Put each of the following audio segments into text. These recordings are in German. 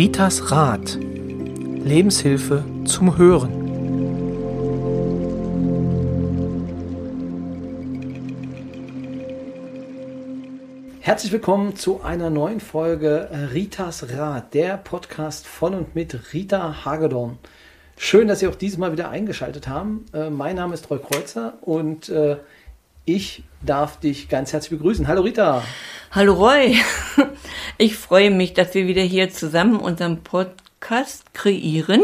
Ritas Rat. Lebenshilfe zum Hören. Herzlich willkommen zu einer neuen Folge Ritas Rat, der Podcast von und mit Rita Hagedorn. Schön, dass Sie auch dieses Mal wieder eingeschaltet haben. Äh, mein Name ist Roy Kreuzer und äh, ich darf dich ganz herzlich begrüßen. Hallo Rita. Hallo Roy. Ich freue mich, dass wir wieder hier zusammen unseren Podcast kreieren.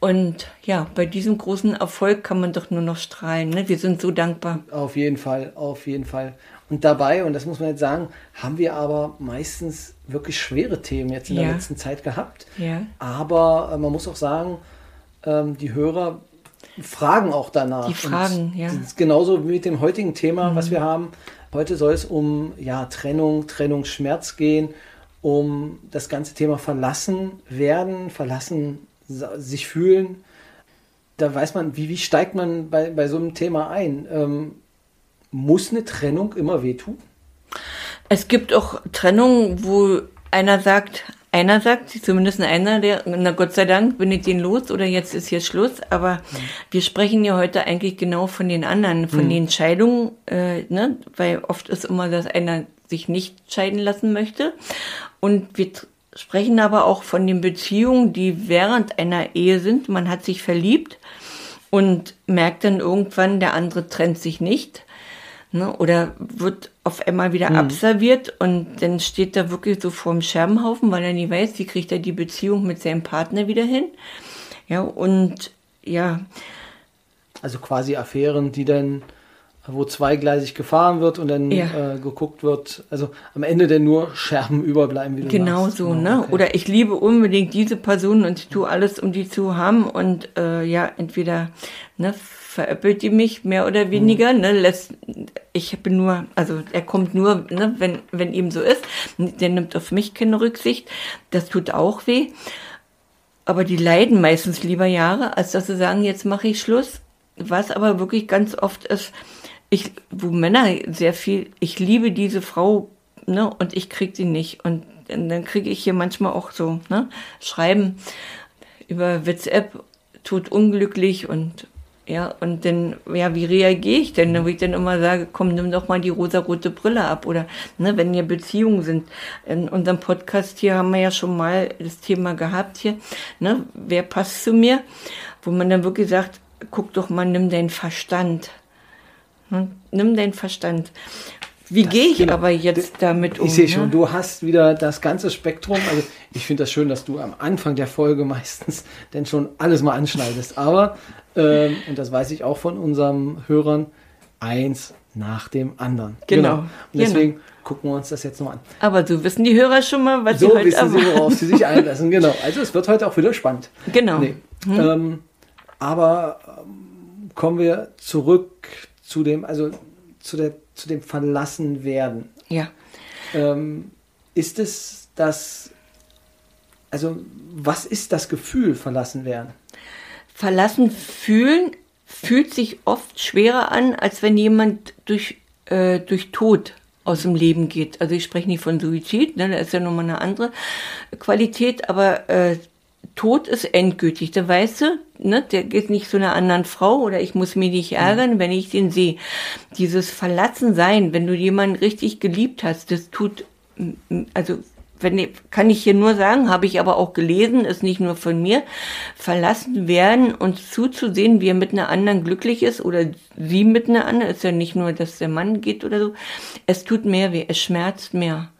Und ja, bei diesem großen Erfolg kann man doch nur noch strahlen. Ne? Wir sind so dankbar. Auf jeden Fall, auf jeden Fall. Und dabei, und das muss man jetzt sagen, haben wir aber meistens wirklich schwere Themen jetzt in ja. der letzten Zeit gehabt. Ja. Aber äh, man muss auch sagen, ähm, die Hörer fragen auch danach. Die fragen, und ja. Genauso wie mit dem heutigen Thema, mhm. was wir haben. Heute soll es um ja, Trennung, Trennungsschmerz gehen, um das ganze Thema verlassen werden, verlassen sich fühlen. Da weiß man, wie, wie steigt man bei, bei so einem Thema ein? Ähm, muss eine Trennung immer wehtun? Es gibt auch Trennungen, wo einer sagt, einer sagt, zumindest einer, der, na Gott sei Dank, bin ich den los oder jetzt ist hier Schluss. Aber mhm. wir sprechen ja heute eigentlich genau von den anderen, von mhm. den Scheidungen, äh, ne? weil oft ist immer, dass einer sich nicht scheiden lassen möchte. Und wir sprechen aber auch von den Beziehungen, die während einer Ehe sind. Man hat sich verliebt und merkt dann irgendwann, der andere trennt sich nicht Ne? Oder wird auf einmal wieder mhm. abserviert und dann steht er wirklich so vor dem Scherbenhaufen, weil er nie weiß, wie kriegt er die Beziehung mit seinem Partner wieder hin. Ja, und ja. Also quasi Affären, die dann wo zweigleisig gefahren wird und dann ja. äh, geguckt wird, also am Ende denn nur Scherben überbleiben. Wie du genau sagst. so, oh, ne? Okay. Oder ich liebe unbedingt diese Person und ich tue alles, um die zu haben und äh, ja, entweder ne, veräppelt die mich mehr oder weniger, mhm. ne, lässt, ich bin nur, also er kommt nur, ne, wenn, wenn ihm so ist, der nimmt auf mich keine Rücksicht, das tut auch weh. Aber die leiden meistens lieber Jahre, als dass sie sagen, jetzt mache ich Schluss. Was aber wirklich ganz oft ist, ich, wo Männer sehr viel, ich liebe diese Frau, ne, und ich krieg sie nicht. Und dann kriege ich hier manchmal auch so, ne, Schreiben über WhatsApp, tut unglücklich und ja, und dann, ja, wie reagiere ich denn? Wo ich dann immer sage, komm, nimm doch mal die rosarote Brille ab. Oder, ne, wenn hier Beziehungen sind. In unserem Podcast hier haben wir ja schon mal das Thema gehabt hier, ne, wer passt zu mir? Wo man dann wirklich sagt, guck doch mal, nimm deinen Verstand. Hm? Nimm deinen Verstand. Wie gehe ich genau, aber jetzt damit um? Ich sehe schon, ne? du hast wieder das ganze Spektrum. Also ich finde das schön, dass du am Anfang der Folge meistens denn schon alles mal anschneidest. Aber, ähm, und das weiß ich auch von unseren Hörern, eins nach dem anderen. Genau. genau. Und deswegen genau. gucken wir uns das jetzt noch an. Aber so wissen die Hörer schon mal, was so sie heute wissen sie, worauf sie sich einlassen. Genau. Also es wird heute auch wieder spannend. Genau. Nee. Hm. Ähm, aber ähm, kommen wir zurück zu dem, also zu, der, zu dem Verlassenwerden. Ja. Ähm, ist es das, also was ist das Gefühl, verlassen werden? Verlassen fühlen fühlt sich oft schwerer an, als wenn jemand durch, äh, durch Tod aus dem Leben geht. Also ich spreche nicht von Suizid, ne, das ist ja nochmal eine andere Qualität, aber äh, Tod ist endgültig. Da weißt du, ne, der geht nicht zu einer anderen Frau oder ich muss mich nicht ärgern, wenn ich den sehe. Dieses Verlassensein, wenn du jemanden richtig geliebt hast, das tut, also wenn, kann ich hier nur sagen, habe ich aber auch gelesen, ist nicht nur von mir, verlassen werden und zuzusehen, wie er mit einer anderen glücklich ist oder sie mit einer anderen, ist ja nicht nur, dass der Mann geht oder so. Es tut mehr weh, es schmerzt mehr.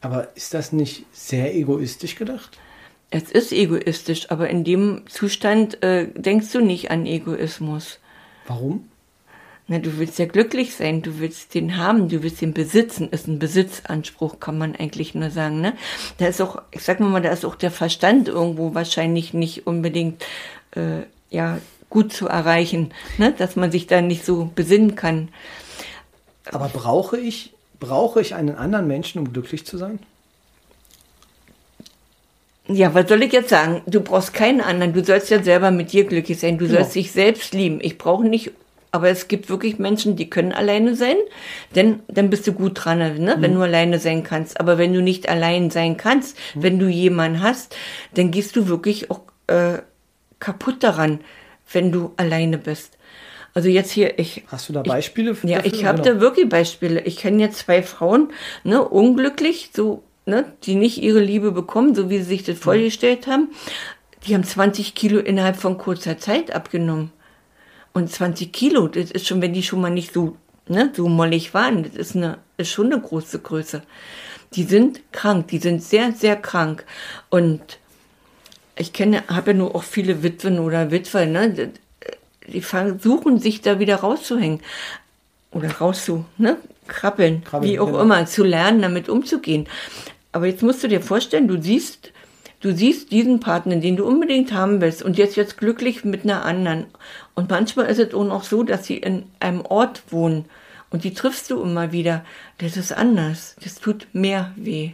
Aber ist das nicht sehr egoistisch gedacht? Es ist egoistisch, aber in dem Zustand äh, denkst du nicht an Egoismus. Warum? Na, du willst ja glücklich sein, du willst den haben, du willst den besitzen, ist ein Besitzanspruch, kann man eigentlich nur sagen, ne? Da ist auch, ich sag mal, da ist auch der Verstand irgendwo wahrscheinlich nicht unbedingt, äh, ja, gut zu erreichen, ne? Dass man sich da nicht so besinnen kann. Aber brauche ich, brauche ich einen anderen Menschen, um glücklich zu sein? Ja, was soll ich jetzt sagen? Du brauchst keinen anderen. Du sollst ja selber mit dir glücklich sein. Du genau. sollst dich selbst lieben. Ich brauche nicht Aber es gibt wirklich Menschen, die können alleine sein, denn dann bist du gut dran, ne? wenn mhm. du alleine sein kannst. Aber wenn du nicht allein sein kannst, mhm. wenn du jemanden hast, dann gehst du wirklich auch äh, kaputt daran, wenn du alleine bist. Also jetzt hier, ich. Hast du da Beispiele? Ich, ja, ich habe genau. da wirklich Beispiele. Ich kenne jetzt zwei Frauen, ne, unglücklich, so, ne, die nicht ihre Liebe bekommen, so wie sie sich das vorgestellt haben. Die haben 20 Kilo innerhalb von kurzer Zeit abgenommen. Und 20 Kilo, das ist schon, wenn die schon mal nicht so, ne, so mollig waren, das ist eine, ist schon eine große Größe. Die sind krank, die sind sehr, sehr krank. Und ich kenne, habe ja nur auch viele Witwen oder Witwer, ne, die versuchen sich da wieder rauszuhängen oder rauszu, ne, krabbeln, krabbeln wie auch genau. immer, zu lernen, damit umzugehen. Aber jetzt musst du dir vorstellen, du siehst, du siehst diesen Partner, den du unbedingt haben willst und jetzt jetzt glücklich mit einer anderen. Und manchmal ist es auch noch so, dass sie in einem Ort wohnen und die triffst du immer wieder. Das ist anders. Das tut mehr weh.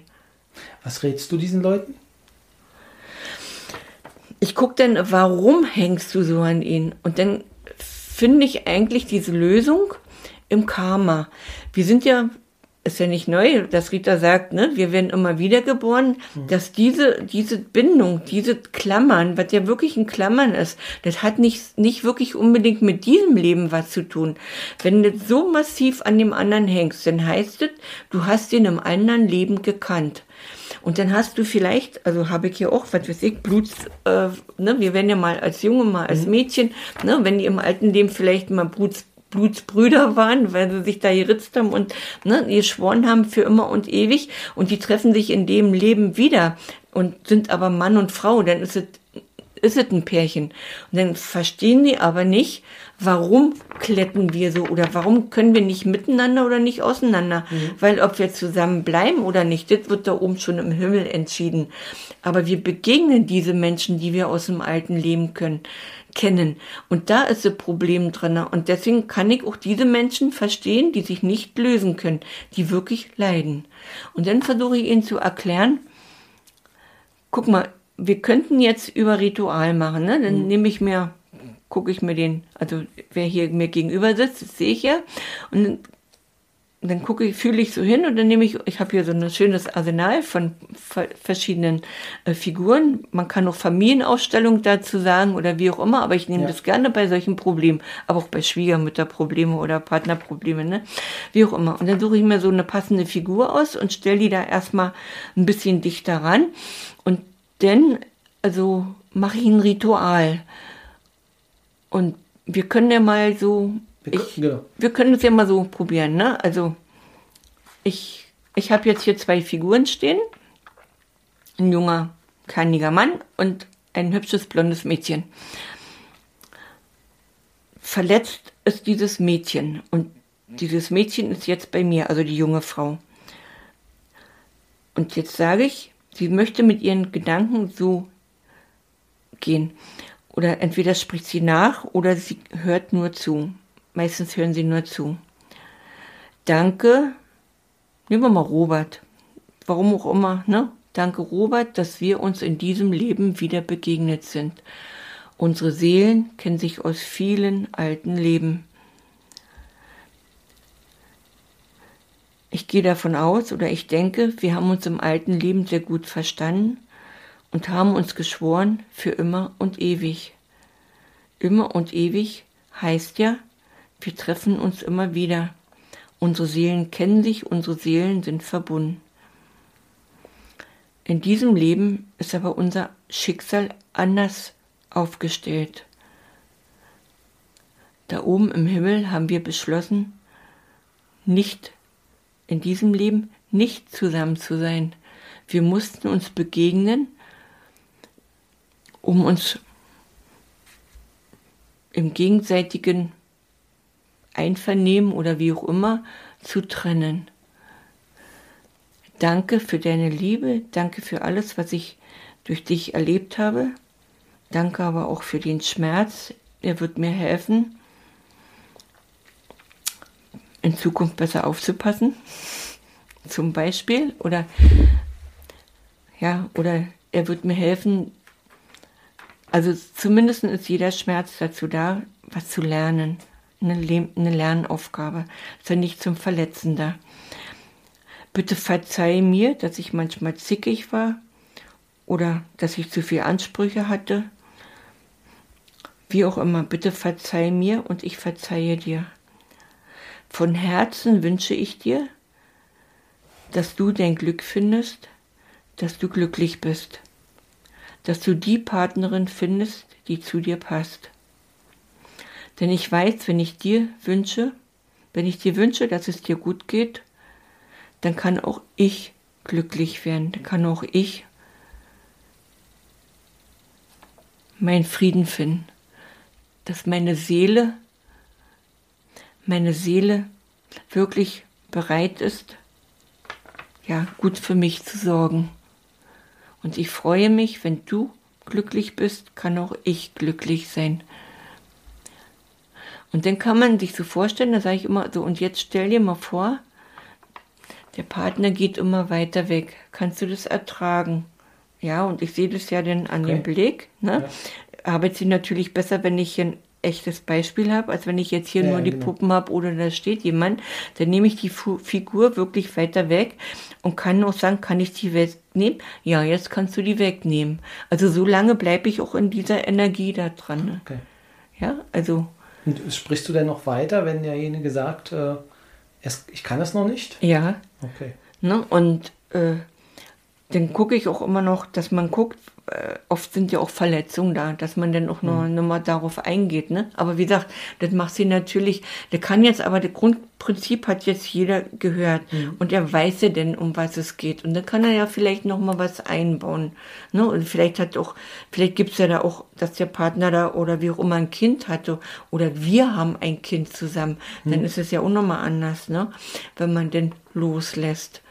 Was rätst du diesen Leuten? Ich gucke dann, warum hängst du so an ihn? Und dann finde ich eigentlich diese Lösung im Karma. Wir sind ja ist ja nicht neu, dass Rita sagt, ne, wir werden immer wieder geboren, mhm. dass diese, diese Bindung, diese Klammern, was ja wirklich ein Klammern ist, das hat nicht, nicht wirklich unbedingt mit diesem Leben was zu tun. Wenn du so massiv an dem anderen hängst, dann heißt es, du hast ihn im anderen Leben gekannt. Und dann hast du vielleicht, also habe ich hier auch, was weiß ich, Bluts, äh, ne, wir werden ja mal als Junge, mal als mhm. Mädchen, ne, wenn die im alten Leben vielleicht mal Bluts, Blutsbrüder waren, weil sie sich da geritzt haben und ne, geschworen haben für immer und ewig. Und die treffen sich in dem Leben wieder und sind aber Mann und Frau, dann ist es ist es ein Pärchen. Und dann verstehen die aber nicht, warum kletten wir so oder warum können wir nicht miteinander oder nicht auseinander. Mhm. Weil ob wir zusammen bleiben oder nicht, das wird da oben schon im Himmel entschieden. Aber wir begegnen diese Menschen, die wir aus dem alten Leben können kennen. Und da ist das Problem drin. Und deswegen kann ich auch diese Menschen verstehen, die sich nicht lösen können, die wirklich leiden. Und dann versuche ich ihnen zu erklären, guck mal, wir könnten jetzt über Ritual machen, ne? Dann mhm. nehme ich mir, gucke ich mir den, also wer hier mir gegenüber sitzt, das sehe ich ja. Und dann gucke ich, fühle ich so hin und dann nehme ich, ich habe hier so ein schönes Arsenal von verschiedenen äh, Figuren. Man kann auch Familienausstellung dazu sagen oder wie auch immer, aber ich nehme ja. das gerne bei solchen Problemen, aber auch bei Schwiegermütterprobleme oder Partnerprobleme, ne? Wie auch immer. Und dann suche ich mir so eine passende Figur aus und stelle die da erstmal ein bisschen dichter ran. Dann, also mache ich ein Ritual. Und wir können ja mal so ich, genau. Wir können es ja mal so probieren, ne? Also, ich, ich habe jetzt hier zwei Figuren stehen. Ein junger, kleiniger Mann und ein hübsches, blondes Mädchen. Verletzt ist dieses Mädchen und dieses Mädchen ist jetzt bei mir, also die junge Frau. Und jetzt sage ich, sie möchte mit ihren Gedanken so gehen. Oder entweder spricht sie nach oder sie hört nur zu. Meistens hören sie nur zu. Danke, nehmen wir mal Robert. Warum auch immer, ne? Danke, Robert, dass wir uns in diesem Leben wieder begegnet sind. Unsere Seelen kennen sich aus vielen alten Leben. Ich gehe davon aus oder ich denke, wir haben uns im alten Leben sehr gut verstanden und haben uns geschworen für immer und ewig. Immer und ewig heißt ja, wir treffen uns immer wieder. Unsere Seelen kennen sich, unsere Seelen sind verbunden. In diesem Leben ist aber unser Schicksal anders aufgestellt. Da oben im Himmel haben wir beschlossen, nicht in diesem Leben nicht zusammen zu sein. Wir mussten uns begegnen, um uns im gegenseitigen Einvernehmen oder wie auch immer zu trennen. Danke für deine Liebe, danke für alles, was ich durch dich erlebt habe. Danke aber auch für den Schmerz, er wird mir helfen, in Zukunft besser aufzupassen. Zum Beispiel. Oder ja, oder er wird mir helfen. Also zumindest ist jeder Schmerz dazu da, was zu lernen eine, eine Lernaufgabe. Ist ja nicht zum Verletzen da. Bitte verzeih mir, dass ich manchmal zickig war oder dass ich zu viel Ansprüche hatte. Wie auch immer, bitte verzeih mir und ich verzeihe dir. Von Herzen wünsche ich dir, dass du dein Glück findest, dass du glücklich bist, dass du die Partnerin findest, die zu dir passt. Denn ich weiß, wenn ich dir wünsche, wenn ich dir wünsche, dass es dir gut geht, dann kann auch ich glücklich werden, dann kann auch ich meinen Frieden finden, dass meine Seele, meine Seele wirklich bereit ist, ja, gut für mich zu sorgen. Und ich freue mich, wenn du glücklich bist, kann auch ich glücklich sein. Und dann kann man sich so vorstellen, da sage ich immer so, und jetzt stell dir mal vor, der Partner geht immer weiter weg. Kannst du das ertragen? Ja, und ich sehe das ja dann an okay. dem Blick. Ne? Ja. Arbeitet sie natürlich besser, wenn ich echtes Beispiel habe, als wenn ich jetzt hier ja, nur die genau. Puppen habe oder da steht jemand. Dann nehme ich die Fu Figur wirklich weiter weg und kann auch sagen, kann ich die wegnehmen? Ja, jetzt kannst du die wegnehmen. Also so lange bleibe ich auch in dieser Energie da dran. Ne? Okay. Ja, also. Und sprichst du denn noch weiter, wenn derjenige sagt, äh, ich kann das noch nicht? Ja. Okay. Ne? Und äh, dann gucke ich auch immer noch, dass man guckt, äh, oft sind ja auch Verletzungen da, dass man dann auch noch, mhm. noch mal darauf eingeht. Ne? Aber wie gesagt, das macht sie natürlich, der kann jetzt, aber das Grundprinzip hat jetzt jeder gehört mhm. und er weiß ja denn, um was es geht. Und dann kann er ja vielleicht noch mal was einbauen. Ne? Und vielleicht hat auch, vielleicht gibt es ja da auch, dass der Partner da oder wie auch immer ein Kind hatte oder wir haben ein Kind zusammen. Mhm. Dann ist es ja auch noch mal anders, ne? wenn man denn loslässt.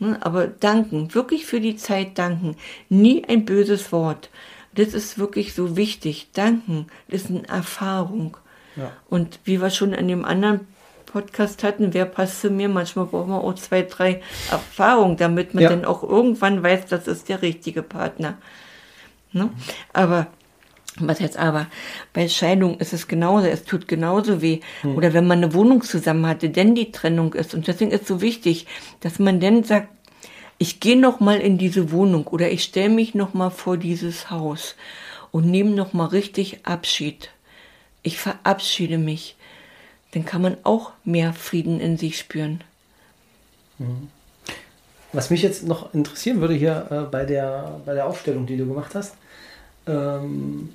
Ne, aber danken, wirklich für die Zeit danken. Nie ein böses Wort. Das ist wirklich so wichtig. Danken ist eine Erfahrung. Ja. Und wie wir schon in dem anderen Podcast hatten, wer passt zu mir? Manchmal braucht man auch zwei, drei Erfahrungen, damit man ja. dann auch irgendwann weiß, das ist der richtige Partner. Ne? Aber was jetzt aber bei Scheidung ist es genauso, es tut genauso weh. Hm. Oder wenn man eine Wohnung zusammen hatte, denn die Trennung ist. Und deswegen ist es so wichtig, dass man dann sagt, ich gehe noch mal in diese Wohnung oder ich stelle mich noch mal vor dieses Haus und nehme noch mal richtig Abschied. Ich verabschiede mich. Dann kann man auch mehr Frieden in sich spüren. Mhm. Was mich jetzt noch interessieren würde hier äh, bei, der, bei der Aufstellung, die du gemacht hast, ähm,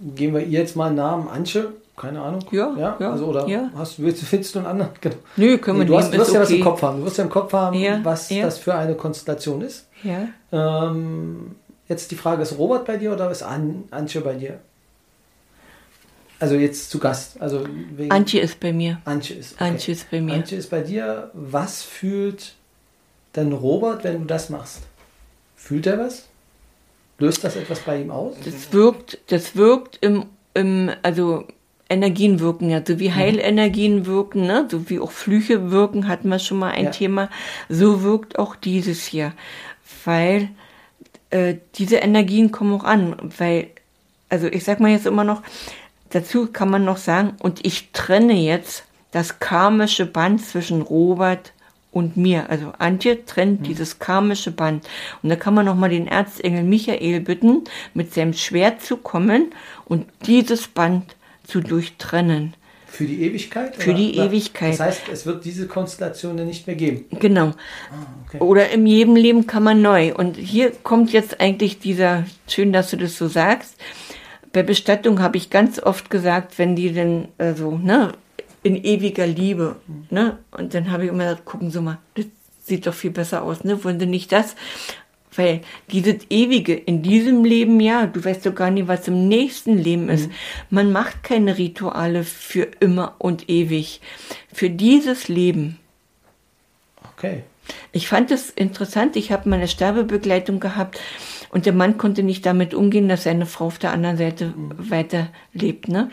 geben wir ihr jetzt mal einen Namen, Anche, keine Ahnung. Ja, ja. ja also, oder ja. Hast, willst, findest du einen anderen? Genau. Nö, können wir nee, du hast, Du wirst ja okay. was im Kopf haben. Du wirst ja im Kopf haben, ja, was ja. das für eine Konstellation ist. Ja. Ähm, jetzt die Frage, ist Robert bei dir oder ist An Antje bei dir? Also jetzt zu Gast. Also wegen Antje ist bei mir. Antje ist, okay. Antje ist bei mir. Antje ist bei dir. Was fühlt denn Robert, wenn du das machst? Fühlt er was? Löst das etwas bei ihm aus? Das wirkt, das wirkt im, im also Energien wirken ja, so wie mhm. Heilenergien wirken, ne? so wie auch Flüche wirken, hatten wir schon mal ein ja. Thema. So wirkt auch dieses hier, weil äh, diese Energien kommen auch an, weil, also ich sag mal jetzt immer noch, dazu kann man noch sagen, und ich trenne jetzt das karmische Band zwischen Robert und mir. Also Antje trennt mhm. dieses karmische Band. Und da kann man nochmal den Erzengel Michael bitten, mit seinem Schwert zu kommen und dieses Band zu durchtrennen. Für die Ewigkeit? Für oder? die Ewigkeit. Das heißt, es wird diese Konstellation nicht mehr geben. Genau. Ah, okay. Oder in jedem Leben kann man neu. Und hier kommt jetzt eigentlich dieser, schön, dass du das so sagst. Bei Bestattung habe ich ganz oft gesagt, wenn die denn äh, so, ne, in ewiger Liebe, ne, und dann habe ich immer gesagt, gucken Sie mal, das sieht doch viel besser aus, ne, wollen Sie nicht das? Weil dieses Ewige in diesem Leben, ja, du weißt doch gar nicht, was im nächsten Leben ist. Mhm. Man macht keine Rituale für immer und ewig. Für dieses Leben. Okay. Ich fand es interessant. Ich habe meine Sterbebegleitung gehabt und der Mann konnte nicht damit umgehen, dass seine Frau auf der anderen Seite mhm. weiterlebt. Ne?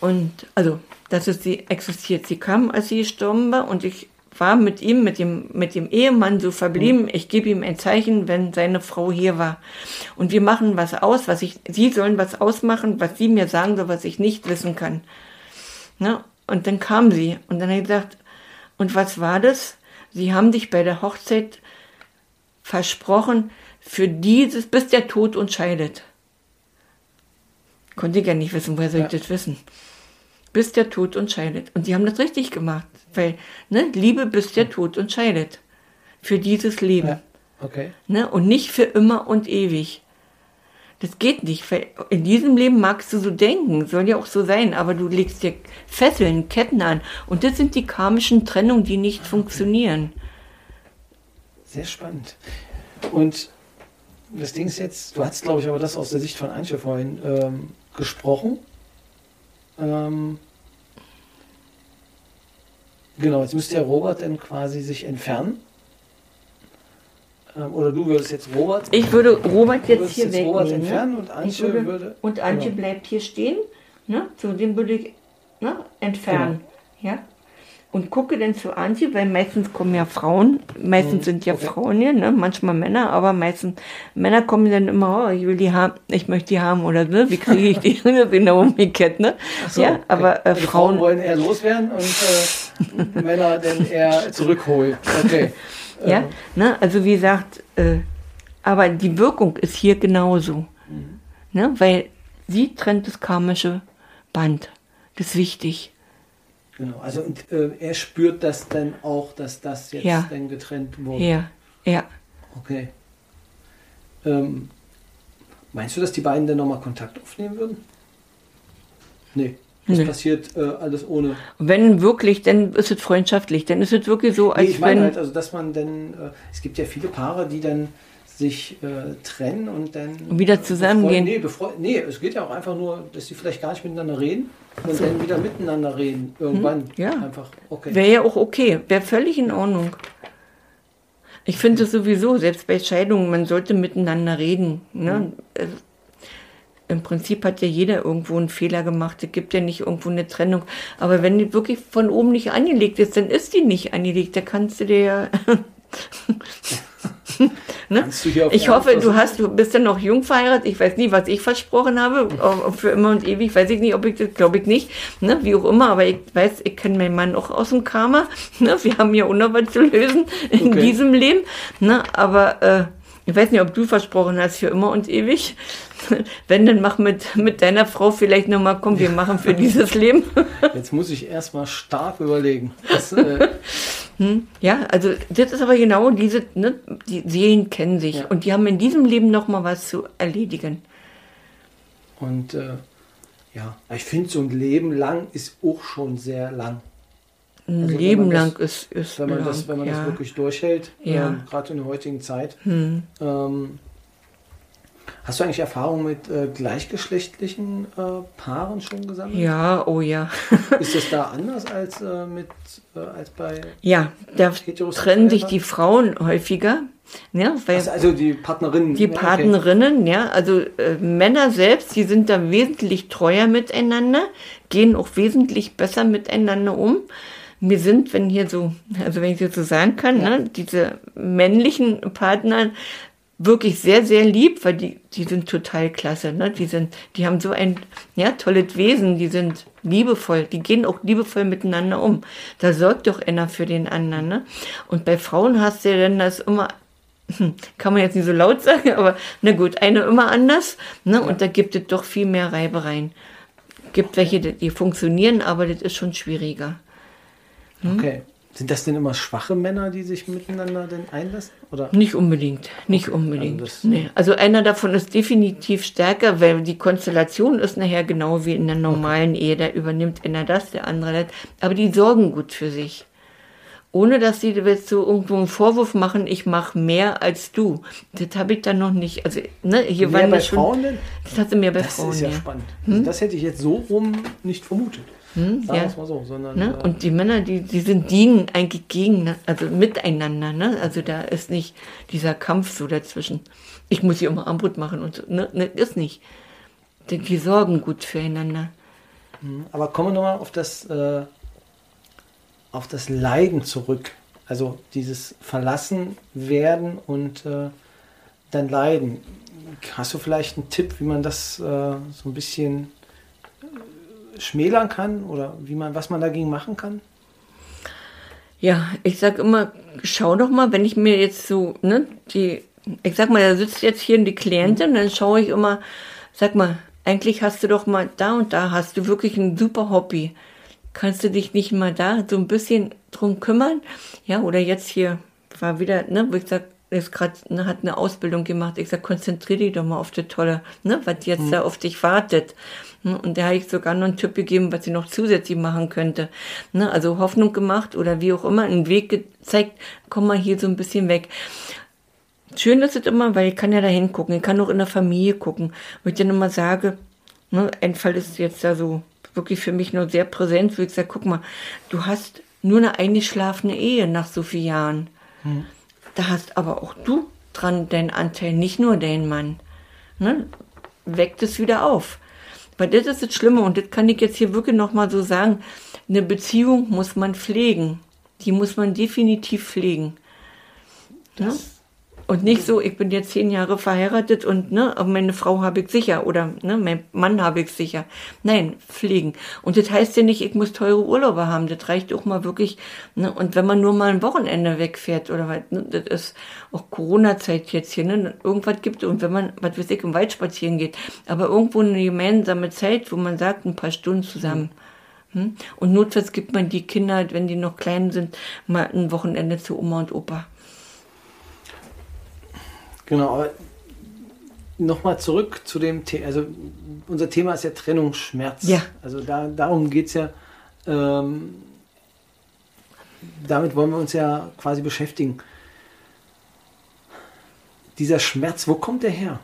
Und also, dass es sie existiert. Sie kam, als sie gestorben war und ich war mit ihm, mit dem, mit dem Ehemann so verblieben, mhm. ich gebe ihm ein Zeichen, wenn seine Frau hier war. Und wir machen was aus, was ich, sie sollen was ausmachen, was sie mir sagen soll, was ich nicht wissen kann. Ne? Und dann kam sie und dann hat er gesagt, und was war das? Sie haben dich bei der Hochzeit versprochen, für dieses, bis der Tod uns scheidet. Konnte ich ja nicht wissen, woher soll ich Ja. das wissen? Bis der Tod uns scheidet. Und sie haben das richtig gemacht. Weil, ne, Liebe bis der Tod uns scheidet. Für dieses Leben. Ja. Okay. Ne? Und nicht für immer und ewig. Das geht nicht. Weil in diesem Leben magst du so denken, soll ja auch so sein, aber du legst dir Fesseln, Ketten an. Und das sind die karmischen Trennungen, die nicht funktionieren. Sehr spannend. Und das Ding ist jetzt, du hast, glaube ich, aber das aus der Sicht von Antje vorhin ähm, gesprochen. Ähm, genau, jetzt müsste ja Robert dann quasi sich entfernen. Ähm, oder du würdest jetzt Robert. Ich würde Robert jetzt hier jetzt Robert wegnehmen. entfernen ne? und Ich Antje würde, würde. und Antje genau. bleibt hier stehen. Ne? Zu dem würde ich ne? entfernen. Genau. Ja? Und gucke dann zu Antje, weil meistens kommen ja Frauen, meistens Mhm, sind ja okay. Frauen hier, ne? manchmal Männer, aber meistens Männer kommen dann immer, oh, ich will die haben, ich möchte die haben oder ne? wie kriege ich die? Das genau umgekehrt, ne? So, ja, aber äh, Also Frauen, wollen eher loswerden und äh, Männer dann eher zurückholen. Okay. Ja, Ähm, ne? also wie gesagt, äh, aber die Wirkung ist hier genauso. Mhm. Ne? Weil sie trennt das karmische Band. Das ist wichtig. Genau, also und, äh, er spürt das dann auch, dass das jetzt Ja. dann getrennt wurde. Ja, ja. Okay. Ähm, meinst du, dass die beiden dann nochmal Kontakt aufnehmen würden? Nee. Das Nee. passiert äh, alles ohne. Und wenn wirklich, dann ist es freundschaftlich. Dann ist es wirklich so, als Nee, ich meine wenn. halt, also dass man dann, äh, es gibt ja viele Paare, die dann sich äh, trennen und dann Wieder zusammengehen. befreund- Nee, befreund, nee, es geht ja auch einfach nur, dass sie vielleicht gar nicht miteinander reden und dann wieder miteinander reden. Irgendwann. Hm, ja. Einfach, okay. Wäre ja auch okay. Wäre völlig in Ordnung. Ich finde es sowieso, selbst bei Scheidungen, man sollte miteinander reden. Ne? Äh, Im Prinzip hat ja jeder irgendwo einen Fehler gemacht. Es gibt ja nicht irgendwo eine Trennung. Aber wenn die wirklich von oben nicht angelegt ist, dann ist die nicht angelegt. Da kannst du dir ja. ne? Ich hoffe, du hast, du bist ja noch jung verheiratet. Ich weiß nie, was ich versprochen habe. Ob Für immer und ewig weiß ich nicht, ob ich das glaube ich nicht. Ne? Wie auch immer, aber ich weiß, ich kenne meinen Mann auch aus dem Karma. Ne? Wir haben ja was zu lösen in Okay. diesem Leben. Ne? Aber äh, ich weiß nicht, ob du versprochen hast, für immer und ewig. Wenn, dann mach mit, mit deiner Frau vielleicht nochmal, komm, wir machen für dieses Leben. Jetzt muss ich erstmal stark überlegen. Das, äh, Ja, also das ist aber genau diese, ne, die Seelen kennen sich Ja. und die haben in diesem Leben nochmal was zu erledigen. und äh, ja, ich finde, so ein Leben lang ist auch schon sehr lang. Ein Also Leben das- lang ist, ist Wenn man, lang, das, wenn man ja. das wirklich durchhält, Ja. ähm, gerade in der heutigen Zeit. Hm. Ähm, hast du eigentlich Erfahrung mit äh, gleichgeschlechtlichen äh, Paaren schon gesammelt? Ja, oh ja. Ist das da anders als, äh, mit, äh, als bei. Ja, da trennen sich die Frauen häufiger, ja, weil Also, also die Partnerinnen. die ja, okay. Partnerinnen, ja, also äh, Männer selbst, die sind da wesentlich treuer miteinander, gehen auch wesentlich besser miteinander um. Wir sind, wenn hier so, also wenn ich das so sagen kann, Ja. ne, diese männlichen Partner wirklich sehr, sehr lieb, weil die, die sind total klasse, ne? Die sind, die haben so ein, ja, tolles Wesen, die sind liebevoll, die gehen auch liebevoll miteinander um. Da sorgt doch einer für den anderen, ne? Und bei Frauen hast du ja dann das immer, hm, kann man jetzt nicht so laut sagen, aber na gut, eine immer anders, ne? Und da gibt es doch viel mehr Reibereien. Gibt welche, die die funktionieren, aber das ist schon schwieriger. Hm? Okay. Sind das denn immer schwache Männer, die sich miteinander denn einlassen? Oder? Nicht unbedingt, nicht Okay, unbedingt. also das- nee. also einer davon ist definitiv stärker, weil die Konstellation ist nachher genau wie in der normalen Ehe. Da übernimmt einer das, der andere das. Aber die sorgen gut für sich. Ohne dass sie jetzt so irgendwo einen Vorwurf machen, ich mache mehr als du. Das habe ich dann noch nicht. Also, ne, hier Mehr waren bei das schon. Frauen denn? Das hatte mir bei Das Frauen, ist ja, ja. spannend. Also das hätte ich jetzt so rum nicht vermutet. Hm, Sagen ja. wir es mal so. Sondern, Ne? äh, Und die Männer, die, die sind dienen eigentlich gegen, also miteinander. Ne? Also da ist nicht dieser Kampf so dazwischen. Ich muss hier immer Armbrot machen und so. Ne? Ne, ist nicht. Die, die sorgen gut füreinander. Aber kommen wir nochmal auf das, äh, auf das Leiden zurück. Also dieses Verlassen werden und äh, dann Leiden. Hast du vielleicht einen Tipp, wie man das äh, so ein bisschen schmälern kann oder wie man, was man dagegen machen kann? Ja, ich sag immer, schau doch mal, wenn ich mir jetzt so, ne, die, ich sag mal, da sitzt jetzt hier die Klientin, dann schaue ich immer, sag mal, eigentlich hast du doch mal da und da hast du wirklich ein super Hobby. Kannst du dich nicht mal da so ein bisschen drum kümmern? Ja, oder jetzt hier war wieder, ne, wo ich sag, ist gerade, ne, hat eine Ausbildung gemacht. Ich sag, konzentrier dich doch mal auf das Tolle, ne, was jetzt mhm. da auf dich wartet. Ne, und da habe ich sogar noch einen Tipp gegeben, was sie noch zusätzlich machen könnte. Ne, also Hoffnung gemacht oder wie auch immer, einen Weg gezeigt, komm mal hier so ein bisschen weg. Schön ist es immer, weil ich kann ja da hingucken, ich kann auch in der Familie gucken. Wo ich dann immer sage, ne, ein Fall ist jetzt da so wirklich für mich nur sehr präsent, wo ich sage, guck mal, du hast nur eine eingeschlafene Ehe nach so vielen Jahren. Hm. Da hast aber auch du dran deinen Anteil, nicht nur dein Mann. Ne? Weckt es wieder auf. Weil das ist das Schlimme und das kann ich jetzt hier wirklich nochmal so sagen. Eine Beziehung muss man pflegen. Die muss man definitiv pflegen. Ne? Und nicht so, ich bin jetzt zehn Jahre verheiratet und ne, meine Frau habe ich sicher oder ne, mein Mann habe ich sicher. Nein, pflegen. Und das heißt ja nicht, ich muss teure Urlaube haben. Das reicht auch mal wirklich. Ne, und wenn man nur mal ein Wochenende wegfährt oder was, ne, das ist auch Corona-Zeit jetzt hier, ne, irgendwas gibt und wenn man, was weiß ich, im Wald spazieren geht, aber irgendwo eine gemeinsame Zeit, wo man sagt, ein paar Stunden zusammen. Hm? Und notfalls gibt man die Kinder, wenn die noch klein sind, mal ein Wochenende zu Oma und Opa. Genau, aber nochmal zurück zu dem Thema. Also unser Thema ist ja Trennungsschmerz. Ja. Also da, darum geht es ja. Ähm, damit wollen wir uns ja quasi beschäftigen. Dieser Schmerz, wo kommt der her?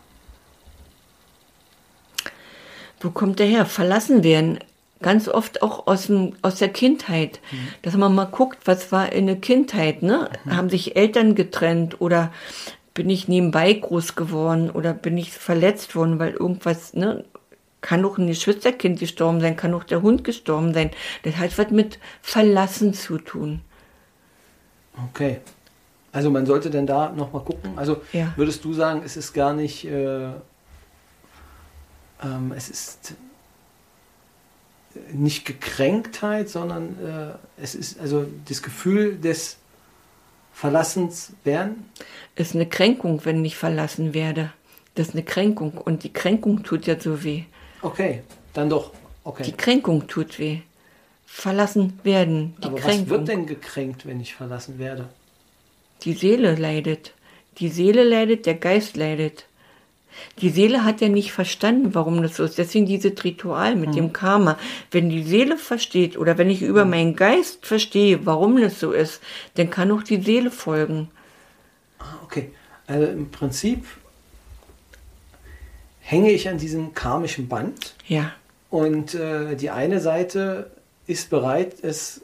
Wo kommt der her? Verlassen werden. Ganz oft auch aus, dem, aus der Kindheit. Mhm. Dass man mal guckt, was war in der Kindheit. Ne? Mhm. Haben sich Eltern getrennt oder bin ich nebenbei groß geworden oder bin ich verletzt worden, weil irgendwas, ne, kann auch ein Geschwisterkind gestorben sein, kann auch der Hund gestorben sein. Das hat was mit Verlassen zu tun. Okay. Also man sollte denn da nochmal gucken. Also ja. würdest du sagen, es ist gar nicht, äh, ähm, es ist nicht Gekränktheit, sondern äh, es ist also das Gefühl des Verlassens werden? Ist eine Kränkung, wenn ich verlassen werde. Das ist eine Kränkung und die Kränkung tut ja so weh. Okay, dann doch. Okay. Die Kränkung tut weh. Verlassen werden. Die Aber Kränkung. was wird denn gekränkt, wenn ich verlassen werde? Die Seele leidet. Die Seele leidet, der Geist leidet. Die Seele hat ja nicht verstanden, warum das so ist. Deswegen dieses Ritual mit mhm. dem Karma. Wenn die Seele versteht oder wenn ich über mhm. meinen Geist verstehe, warum das so ist, dann kann auch die Seele folgen. Ah, okay. Also im Prinzip hänge ich an diesem karmischen Band. Ja. Und äh, die eine Seite ist bereit, es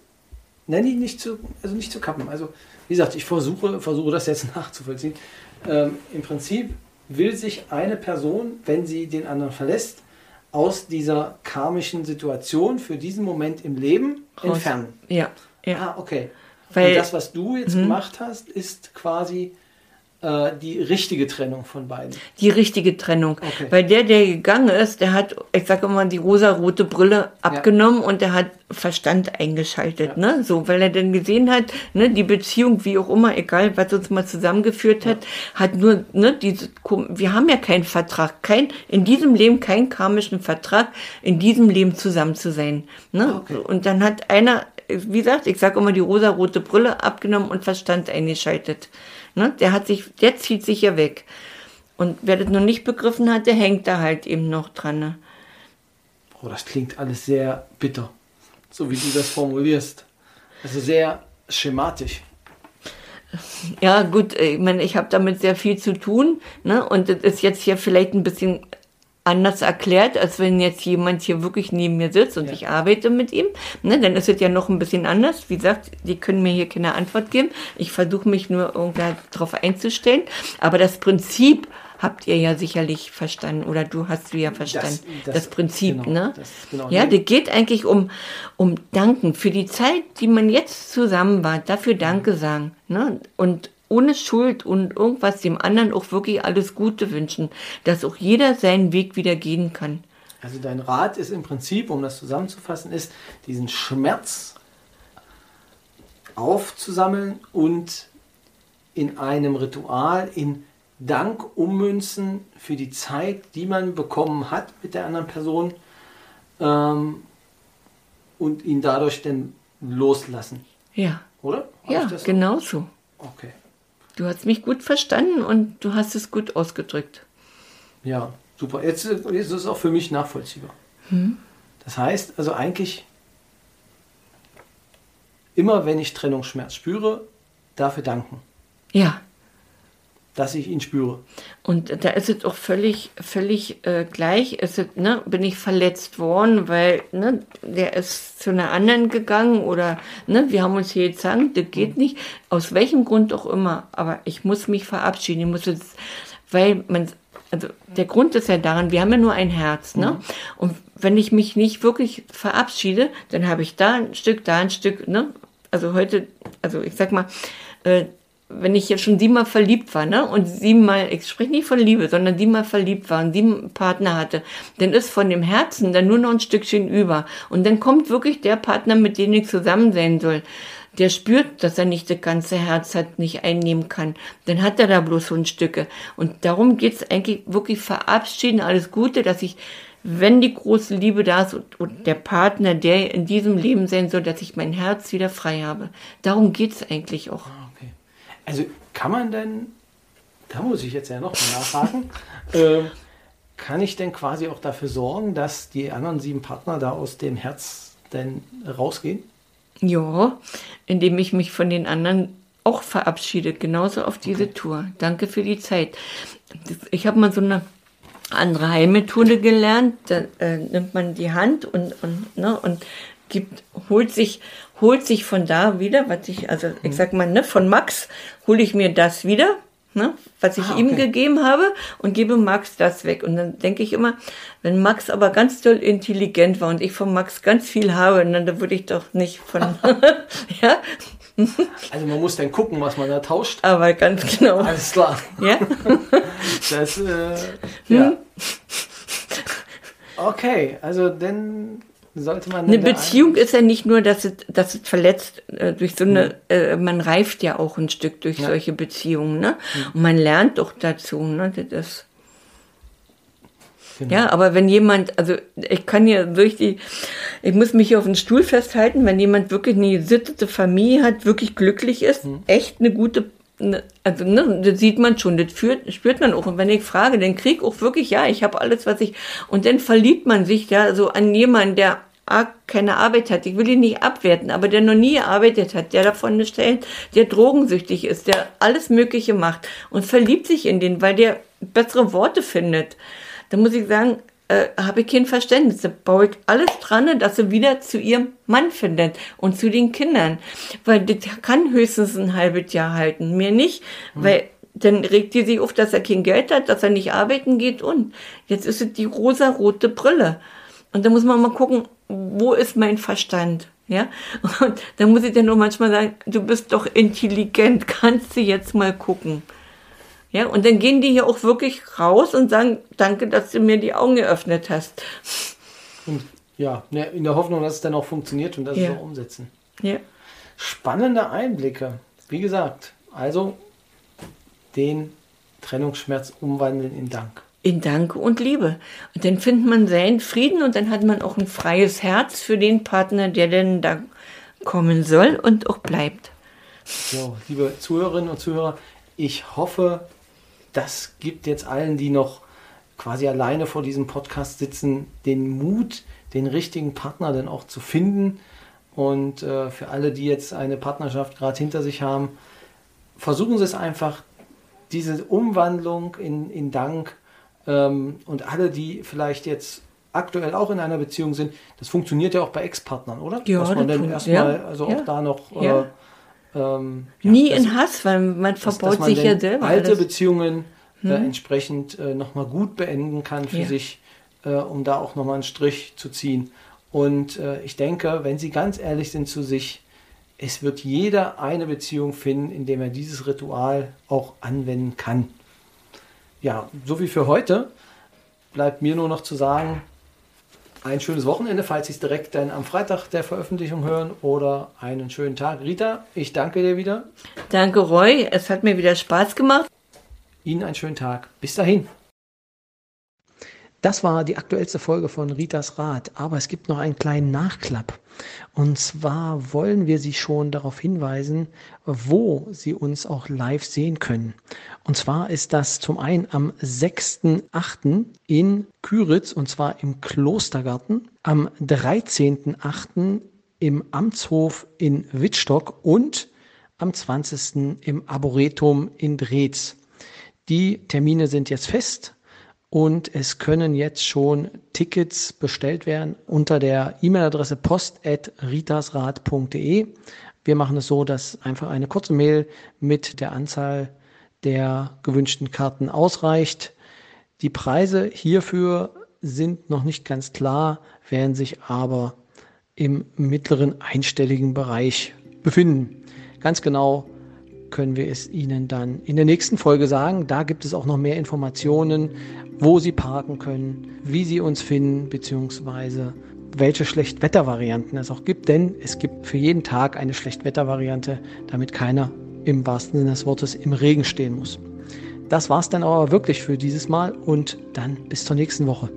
nenne ich nicht zu, also nicht zu kappen. Also wie gesagt, ich versuche, versuche das jetzt nachzuvollziehen. Ähm, Im Prinzip will sich eine Person, wenn sie den anderen verlässt, aus dieser karmischen Situation für diesen Moment im Leben Raus. entfernen. Ja. ja. Ah, okay. Weil, Und das, was du jetzt mhm. gemacht hast, ist quasi äh, die richtige Trennung von beiden. Die richtige Trennung. Okay. Weil der, der gegangen ist, der hat, ich sage immer, die rosa-rote Brille abgenommen ja. und der hat Verstand eingeschaltet, ja. ne? So, weil er dann gesehen hat, ne, die Beziehung, wie auch immer, egal, was uns mal zusammengeführt hat, ja. hat nur, ne, diese, wir haben ja keinen Vertrag, kein, in diesem Leben keinen karmischen Vertrag, in diesem Leben zusammen zu sein, ne? Okay. Und dann hat einer, wie gesagt, ich sage immer, die rosa-rote Brille abgenommen und Verstand eingeschaltet. Ne? Der hat sich, der zieht sich ja weg. Und wer das noch nicht begriffen hat, der hängt da halt eben noch dran. Ne? Oh, das klingt alles sehr bitter, so wie du das formulierst. Also sehr schematisch. Ja, gut, ich meine, ich habe damit sehr viel zu tun, ne? Und das ist jetzt hier vielleicht ein bisschen anders erklärt, als wenn jetzt jemand hier wirklich neben mir sitzt und ja. ich arbeite mit ihm. Ne, dann ist es ja noch ein bisschen anders. Wie gesagt, die können mir hier keine Antwort geben. Ich versuche mich nur irgendwie darauf einzustellen. Aber das Prinzip habt ihr ja sicherlich verstanden oder du hast du ja verstanden. Das, das, das Prinzip, genau, ne? Das, genau, ja, das geht eigentlich um, um Danken für die Zeit, die man jetzt zusammen war. Dafür Danke sagen, ne? Und ohne Schuld und irgendwas dem anderen auch wirklich alles Gute wünschen, dass auch jeder seinen Weg wieder gehen kann. Also dein Rat ist im Prinzip, um das zusammenzufassen, ist, diesen Schmerz aufzusammeln und in einem Ritual in Dank ummünzen für die Zeit, die man bekommen hat mit der anderen Person ähm, und ihn dadurch dann loslassen. Ja. Oder? Hab ja, so? genau so. Okay. Du hast mich gut verstanden und du hast es gut ausgedrückt. Ja, super. Jetzt, jetzt ist es auch für mich nachvollziehbar. Hm. Das heißt, also eigentlich immer wenn ich Trennungsschmerz spüre, dafür danken. Ja. Dass ich ihn spüre. Und da ist es auch völlig, völlig äh, gleich. Ist es, ne, bin ich verletzt worden, weil ne, der ist zu einer anderen gegangen oder ne, wir haben uns hier gezankt, das geht mhm. nicht. Aus welchem Grund auch immer. Aber ich muss mich verabschieden. Ich muss jetzt, weil man, also der Grund ist ja daran, wir haben ja nur ein Herz, ne? Mhm. Und wenn ich mich nicht wirklich verabschiede, dann habe ich da ein Stück, da ein Stück, ne? Also heute, also ich sag mal, äh, wenn ich jetzt schon siebenmal verliebt war, ne, und siebenmal, ich spreche nicht von Liebe, sondern siebenmal verliebt war und sieben Partner hatte, dann ist von dem Herzen dann nur noch ein Stückchen über. Und dann kommt wirklich der Partner, mit dem ich zusammen sein soll. Der spürt, dass er nicht das ganze Herz hat, nicht einnehmen kann. Dann hat er da bloß so ein Stücke. Und darum geht's eigentlich wirklich verabschieden, alles Gute, dass ich wenn die große Liebe da ist und, und, der Partner, der in diesem Leben sein soll, dass ich mein Herz wieder frei habe. Darum geht es eigentlich auch. Also kann man denn, da muss ich jetzt ja noch mal nachhaken, äh, kann ich denn quasi auch dafür sorgen, dass die anderen sieben Partner da aus dem Herz denn rausgehen? Ja, indem ich mich von den anderen auch verabschiede, genauso auf diese okay. Tour. Danke für die Zeit. Ich habe mal so eine andere Heilmethode gelernt. Da äh, nimmt man die Hand und, und, ne, und gibt, holt sich, holt sich von da wieder, was ich, also ich mhm. sag mal, ne, von Max hole ich mir das wieder, ne, was ich ah, okay. ihm gegeben habe und gebe Max das weg. Und dann denke ich immer, wenn Max aber ganz toll intelligent war und ich von Max ganz viel habe, dann würde ich doch nicht von, ja. Also man muss dann gucken, was man da tauscht. Aber ganz genau. Alles klar. Ja. Das, äh, ja. Hm? Okay, also dann sollte man. Eine Beziehung ist ja nicht nur, dass es, dass es verletzt äh, durch so eine, mhm. äh, man reift ja auch ein Stück durch ja. solche Beziehungen, ne? Mhm. Und man lernt doch dazu, ne? Das, genau. Ja, aber wenn jemand, also ich kann ja durch die, ich muss mich hier auf den Stuhl festhalten, wenn jemand wirklich eine gesittete Familie hat, wirklich glücklich ist, mhm. echt eine gute also ne, das sieht man schon, das führt, spürt man auch. Und wenn ich frage, den Krieg auch wirklich, ja, ich habe alles, was ich. Und dann verliebt man sich ja so an jemanden, der keine Arbeit hat. Ich will ihn nicht abwerten, aber der noch nie gearbeitet hat, der davon nicht hält, der drogensüchtig ist, der alles Mögliche macht und verliebt sich in den, weil der bessere Worte findet. Da muss ich sagen, äh, habe ich kein Verständnis. Da baue ich alles dran, dass sie wieder zu ihrem Mann findet und zu den Kindern. Weil das kann höchstens ein halbes Jahr halten. Mir nicht, mhm. weil dann regt die sich auf, dass er kein Geld hat, dass er nicht arbeiten geht und jetzt ist es die rosa-rote Brille. Und da muss man mal gucken, wo ist mein Verstand? Ja, und da muss ich dann nur manchmal sagen, du bist doch intelligent, kannst du jetzt mal gucken. Ja, und dann gehen die hier auch wirklich raus und sagen, danke, dass du mir die Augen geöffnet hast. Und ja, ne, in der Hoffnung, dass es dann auch funktioniert und dass ja. es auch umsetzen. Ja. Spannende Einblicke. Wie gesagt, also den Trennungsschmerz umwandeln in Dank. In Dank und Liebe. Und dann findet man seinen Frieden und dann hat man auch ein freies Herz für den Partner, der denn da kommen soll und auch bleibt. So, liebe Zuhörerinnen und Zuhörer, ich hoffe, das gibt jetzt allen, die noch quasi alleine vor diesem Podcast sitzen, den Mut, den richtigen Partner dann auch zu finden. Und äh, für alle, die jetzt eine Partnerschaft gerade hinter sich haben, versuchen Sie es einfach, diese Umwandlung in, in Dank ähm, und alle, die vielleicht jetzt aktuell auch in einer Beziehung sind, das funktioniert ja auch bei Ex-Partnern, oder? Ja, Dass man dann erstmal, ja, also ja. auch da noch ja. äh, ähm, ja, Nie in Hass, weil man verbaut dass, dass sich ja selber. Alte alles. Beziehungen äh, hm. entsprechend äh, nochmal gut beenden kann für ja. sich, äh, um da auch nochmal einen Strich zu ziehen. Und äh, ich denke, wenn Sie ganz ehrlich sind zu sich, es wird jeder eine Beziehung finden, in dem er dieses Ritual auch anwenden kann. Ja, so wie für heute bleibt mir nur noch zu sagen, ein schönes Wochenende, falls Sie es direkt dann am Freitag der Veröffentlichung hören oder einen schönen Tag. Rita, ich danke dir wieder. Danke, Roy. Es hat mir wieder Spaß gemacht. Ihnen einen schönen Tag. Bis dahin. Das war die aktuellste Folge von Ritas Rat, aber es gibt noch einen kleinen Nachklapp. Und zwar wollen wir Sie schon darauf hinweisen, wo Sie uns auch live sehen können. Und zwar ist das zum einen am 6.8. in Küritz und zwar im Klostergarten, am 13.8. im Amtshof in Wittstock und am 20. im Arboretum in Drehz. Die Termine sind jetzt fest und es können jetzt schon Tickets bestellt werden unter der E-Mail-Adresse post.ritasrad.de. Wir machen es so, dass einfach eine kurze Mail mit der Anzahl der gewünschten Karten ausreicht. Die Preise hierfür sind noch nicht ganz klar, werden sich aber im mittleren einstelligen Bereich befinden. Ganz genau können wir es Ihnen dann in der nächsten Folge sagen. Da gibt es auch noch mehr Informationen, wo Sie parken können, wie Sie uns finden, beziehungsweise welche Schlechtwettervarianten es auch gibt. Denn es gibt für jeden Tag eine Schlechtwettervariante, damit keiner im wahrsten Sinne des Wortes im Regen stehen muss. Das war's dann aber wirklich für dieses Mal und dann bis zur nächsten Woche.